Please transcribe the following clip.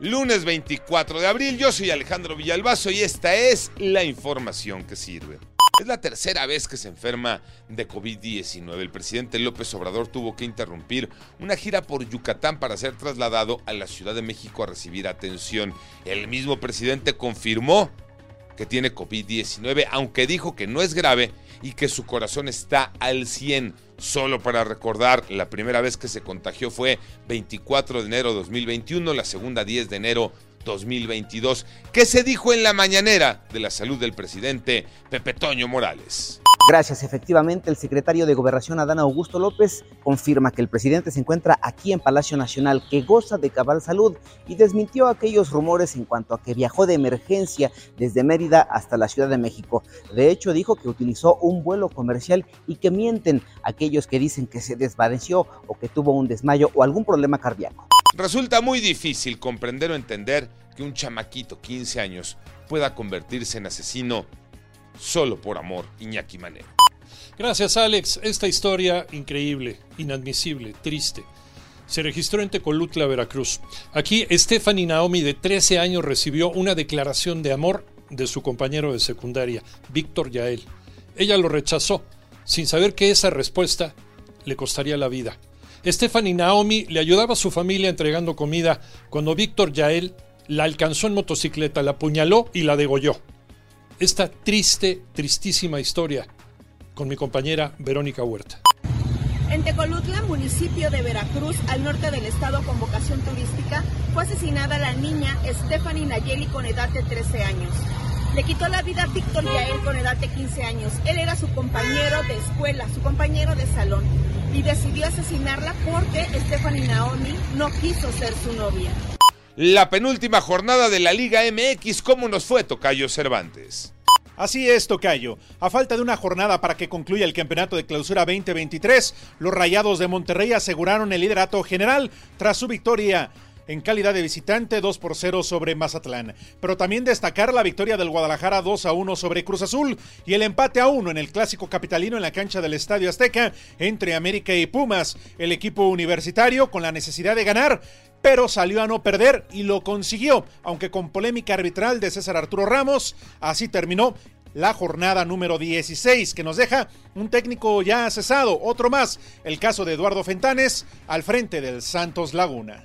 Lunes 24 de abril, yo soy Alejandro Villalbazo y esta es la información que sirve. Es la tercera vez que se enferma de COVID-19. El presidente López Obrador tuvo que interrumpir una gira por Yucatán para ser trasladado a la Ciudad de México a recibir atención. El mismo presidente confirmó que tiene COVID-19, aunque dijo que no es grave y que su corazón está al 100. Solo para recordar, la primera vez que se contagió fue 24 de enero de 2021, la segunda 10 de enero 2022. ¿Qué se dijo en la mañanera de la salud del presidente Pepe Toño Morales? Gracias. Efectivamente, el secretario de Gobernación, Adán Augusto López, confirma que el presidente se encuentra aquí en Palacio Nacional, que goza de cabal salud y desmintió aquellos rumores en cuanto a que viajó de emergencia desde Mérida hasta la Ciudad de México. De hecho, dijo que utilizó un vuelo comercial y que mienten aquellos que dicen que se desvaneció o que tuvo un desmayo o algún problema cardíaco. Resulta muy difícil comprender o entender que un chamaquito 15 años pueda convertirse en asesino solo por amor, Iñaki Manero. Gracias, Alex. Esta historia increíble, inadmisible, triste. Se registró en Tecolutla, Veracruz. Aquí, Stephanie Naomi, de 13 años, recibió una declaración de amor de su compañero de secundaria, Víctor Yael. Ella lo rechazó, sin saber que esa respuesta le costaría la vida. Stephanie Naomi le ayudaba a su familia entregando comida cuando Víctor Yael la alcanzó en motocicleta, la apuñaló y la degolló. Esta triste, tristísima historia con mi compañera Verónica Huerta. En Tecolutla, municipio de Veracruz, al norte del estado con vocación turística, fue asesinada la niña Stephanie Nayeli con edad de 13 años. Le quitó la vida a Víctor Yael con edad de 15 años. Él era su compañero de escuela, su compañero de salón, y decidió asesinarla porque Stephanie Naomi no quiso ser su novia. La penúltima jornada de la Liga MX, ¿cómo nos fue Tocayo Cervantes? Así es, Tocayo. A falta de una jornada para que concluya el campeonato de clausura 2023, los Rayados de Monterrey aseguraron el liderato general tras su victoria en calidad de visitante 2 por 0 sobre Mazatlán. Pero también destacar la victoria del Guadalajara 2 a 1 sobre Cruz Azul y el empate a 1 en el clásico capitalino en la cancha del Estadio Azteca entre América y Pumas. El equipo universitario con la necesidad de ganar pero salió a no perder y lo consiguió, aunque con polémica arbitral de César Arturo Ramos, así terminó la jornada número 16 que nos deja un técnico ya cesado, otro más, el caso de Eduardo Fentanes al frente del Santos Laguna.